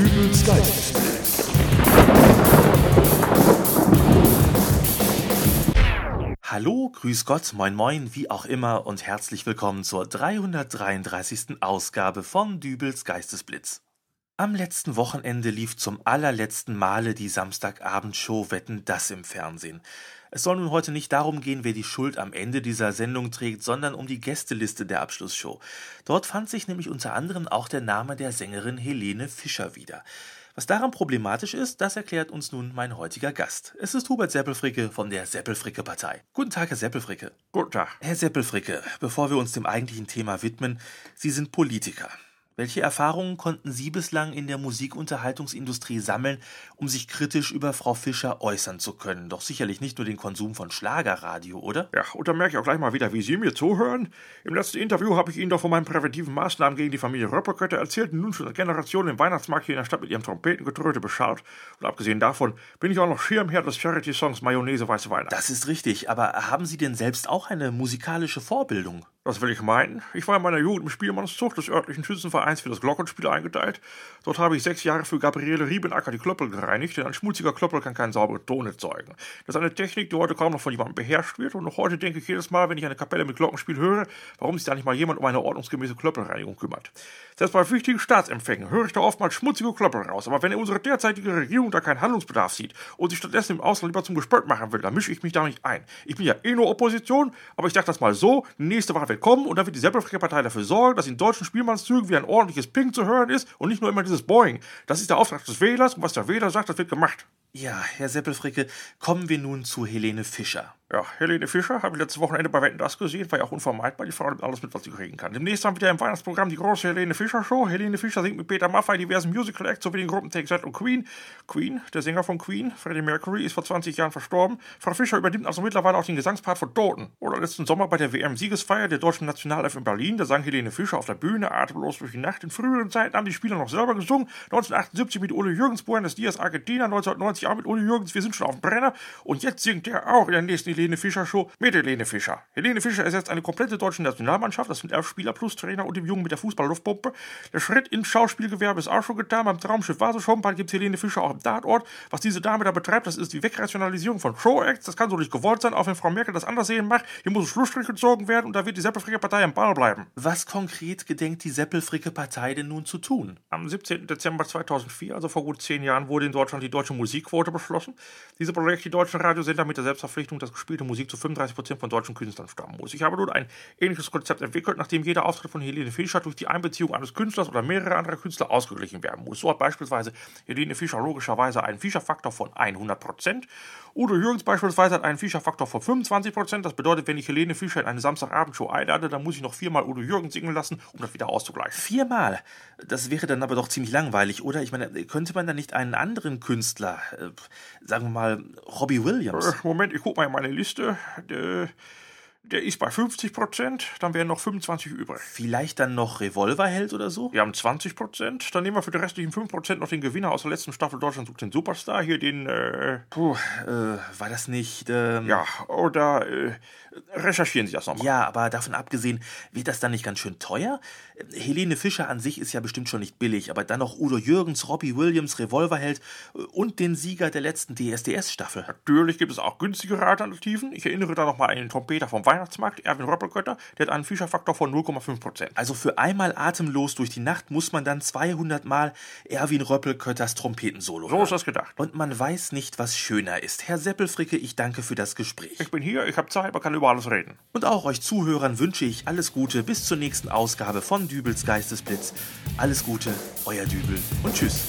Dübels Geistesblitz. Hallo, grüß Gott, moin moin, wie auch immer und herzlich willkommen zur 333. Ausgabe von Dübels Geistesblitz. Am letzten Wochenende lief zum allerletzten Male die Samstagabendshow Wetten das im Fernsehen. Es soll nun heute nicht darum gehen, wer die Schuld am Ende dieser Sendung trägt, sondern um die Gästeliste der Abschlussshow. Dort fand sich nämlich unter anderem auch der Name der Sängerin Helene Fischer wieder. Was daran problematisch ist, das erklärt uns nun mein heutiger Gast. Es ist Hubert Seppelfricke von der Seppelfricke-Partei. Guten Tag, Herr Seppelfricke. Guten Tag. Herr Seppelfricke, bevor wir uns dem eigentlichen Thema widmen, Sie sind Politiker. Welche Erfahrungen konnten Sie bislang in der Musikunterhaltungsindustrie sammeln, um sich kritisch über Frau Fischer äußern zu können? Doch sicherlich nicht nur den Konsum von Schlagerradio, oder? Ja, und da merke ich auch gleich mal wieder, wie Sie mir zuhören. Im letzten Interview habe ich Ihnen doch von meinen präventiven Maßnahmen gegen die Familie Röpperkötter erzählt und nun schon Generationen im Weihnachtsmarkt hier in der Stadt mit ihrem Trompetengetröte beschaut. Und abgesehen davon bin ich auch noch Schirmherr des Charity-Songs Mayonnaise Weiße Weihnachten. Das ist richtig, aber haben Sie denn selbst auch eine musikalische Vorbildung? Das will ich meinen. Ich war in meiner Jugend im Spielmannszug des örtlichen Schützenvereins für das Glockenspiel eingeteilt. Dort habe ich sechs Jahre für Gabriele Riebenacker die Klöppel gereinigt, denn ein schmutziger Klöppel kann keinen sauberen Ton erzeugen. Das ist eine Technik, die heute kaum noch von jemandem beherrscht wird und noch heute denke ich jedes Mal, wenn ich eine Kapelle mit Glockenspiel höre, warum sich da nicht mal jemand um eine ordnungsgemäße Klöppelreinigung kümmert. Selbst bei wichtigen Staatsempfängen höre ich da oftmals schmutzige Klöppel raus, aber wenn unsere derzeitige Regierung da keinen Handlungsbedarf sieht und sich stattdessen im Ausland lieber zum Gespött machen will, dann mische ich mich da nicht ein. Ich bin ja eh nur Opposition, aber ich dachte das mal so, nächste Wahl wird kommen und dann wird die Seppelfricke-Partei dafür sorgen, dass in deutschen Spielmannszügen wieder ein ordentliches Ping zu hören ist und nicht nur immer dieses Boing. Das ist der Auftrag des Wählers und was der Wähler sagt, das wird gemacht. Ja, Herr Seppelfricke, kommen wir nun zu Helene Fischer. Ja, Helene Fischer habe ich letztes Wochenende bei Wetten das gesehen, war ja auch unvermeidbar, die Frau nimmt alles mit, was sie kriegen kann. Demnächst haben wir wieder im Weihnachtsprogramm die große Helene Fischer Show. Helene Fischer singt mit Peter Maffay diversen Musical Acts sowie den Gruppen Take That und Queen. Queen, der Sänger von Queen, Freddie Mercury, ist vor 20 Jahren verstorben. Frau Fischer übernimmt also mittlerweile auch den Gesangspart von Toten. Oder letzten Sommer bei der WM-Siegesfeier der deutschen Nationalelf in Berlin, da sang Helene Fischer auf der Bühne atemlos durch die Nacht. In früheren Zeiten haben die Spieler noch selber gesungen. 1978 mit Uli Jürgens, Buenos Dias, Argentina, 1990 auch mit Uli Jürgens, wir sind schon auf dem Brenner. Und jetzt singt er auch in der nächsten Helene Fischer Show mit Helene Fischer. Helene Fischer ersetzt eine komplette deutsche Nationalmannschaft, das sind elf Spieler plus Trainer und dem Jungen mit der Fußballluftpumpe. Der Schritt ins Schauspielgewerbe ist auch schon getan. Beim Traumschiff war sie schon, bald gibt es Helene Fischer auch im Tatort. Was diese Dame da betreibt, das ist die Wegrationalisierung von Show-Acts. Das kann so nicht gewollt sein, auch wenn Frau Merkel das anders sehen macht. Hier muss ein Schlussstrich gezogen werden und da wird die Seppelfricke-Partei am Ball bleiben. Was konkret gedenkt die Seppelfricke-Partei denn nun zu tun? Am 17. Dezember 2004, also vor gut zehn Jahren, wurde in Deutschland die deutsche Musikquote beschlossen. Diese Projekt die deutschen Radiosender mit der Selbstverpflichtung, dass gespielte Musik zu 35% von deutschen Künstlern stammen muss. Ich habe nun ein ähnliches Konzept entwickelt, nachdem jeder Auftritt von Helene Fischer durch die Einbeziehung eines Künstlers oder mehrerer anderer Künstler ausgeglichen werden muss. So hat beispielsweise Helene Fischer logischerweise einen Fischer-Faktor von 100%. Udo Jürgens beispielsweise hat einen Fischer-Faktor von 25%. Das bedeutet, wenn ich Helene Fischer in eine Samstagabendshow einlade, dann muss ich noch viermal Udo Jürgens singen lassen, um das wieder auszugleichen. Viermal? Das wäre dann aber doch ziemlich langweilig, oder? Ich meine, könnte man da nicht einen anderen Künstler, sagen wir mal Robbie Williams? Äh, Moment, ich guck mal in meine Liste. Der, ist bei 50 Prozent, dann wären noch 25 übrig. Vielleicht dann noch Revolverheld oder so? Wir haben 20 Prozent, dann nehmen wir für die restlichen 5 Prozent noch den Gewinner aus der letzten Staffel Deutschland sucht den Superstar, hier den, äh, Puh, äh, war das nicht, ähm, ja, oder, äh, recherchieren Sie das nochmal. Ja, aber davon abgesehen, wird das dann nicht ganz schön teuer? Helene Fischer an sich ist ja bestimmt schon nicht billig, aber dann noch Udo Jürgens, Robbie Williams, Revolverheld äh, und den Sieger der letzten DSDS-Staffel. Natürlich gibt es auch günstigere Alternativen. Ich erinnere da nochmal an den Trompeter vom Weihnachtsmarkt, Erwin Röppelkötter, der hat einen Fischer-Faktor von 0,5 Prozent. Also für einmal atemlos durch die Nacht muss man dann 200 Mal Erwin Röppelkötters Trompetensolo So ist das gedacht. Und man weiß nicht, was schöner ist. Herr Seppelfricke, ich danke für das Gespräch. Ich bin hier, ich habe Zeit, man kann über alles reden. Und auch euch Zuhörern wünsche ich alles Gute bis zur nächsten Ausgabe von Dübels Geistesblitz. Alles Gute, euer Dübel und tschüss.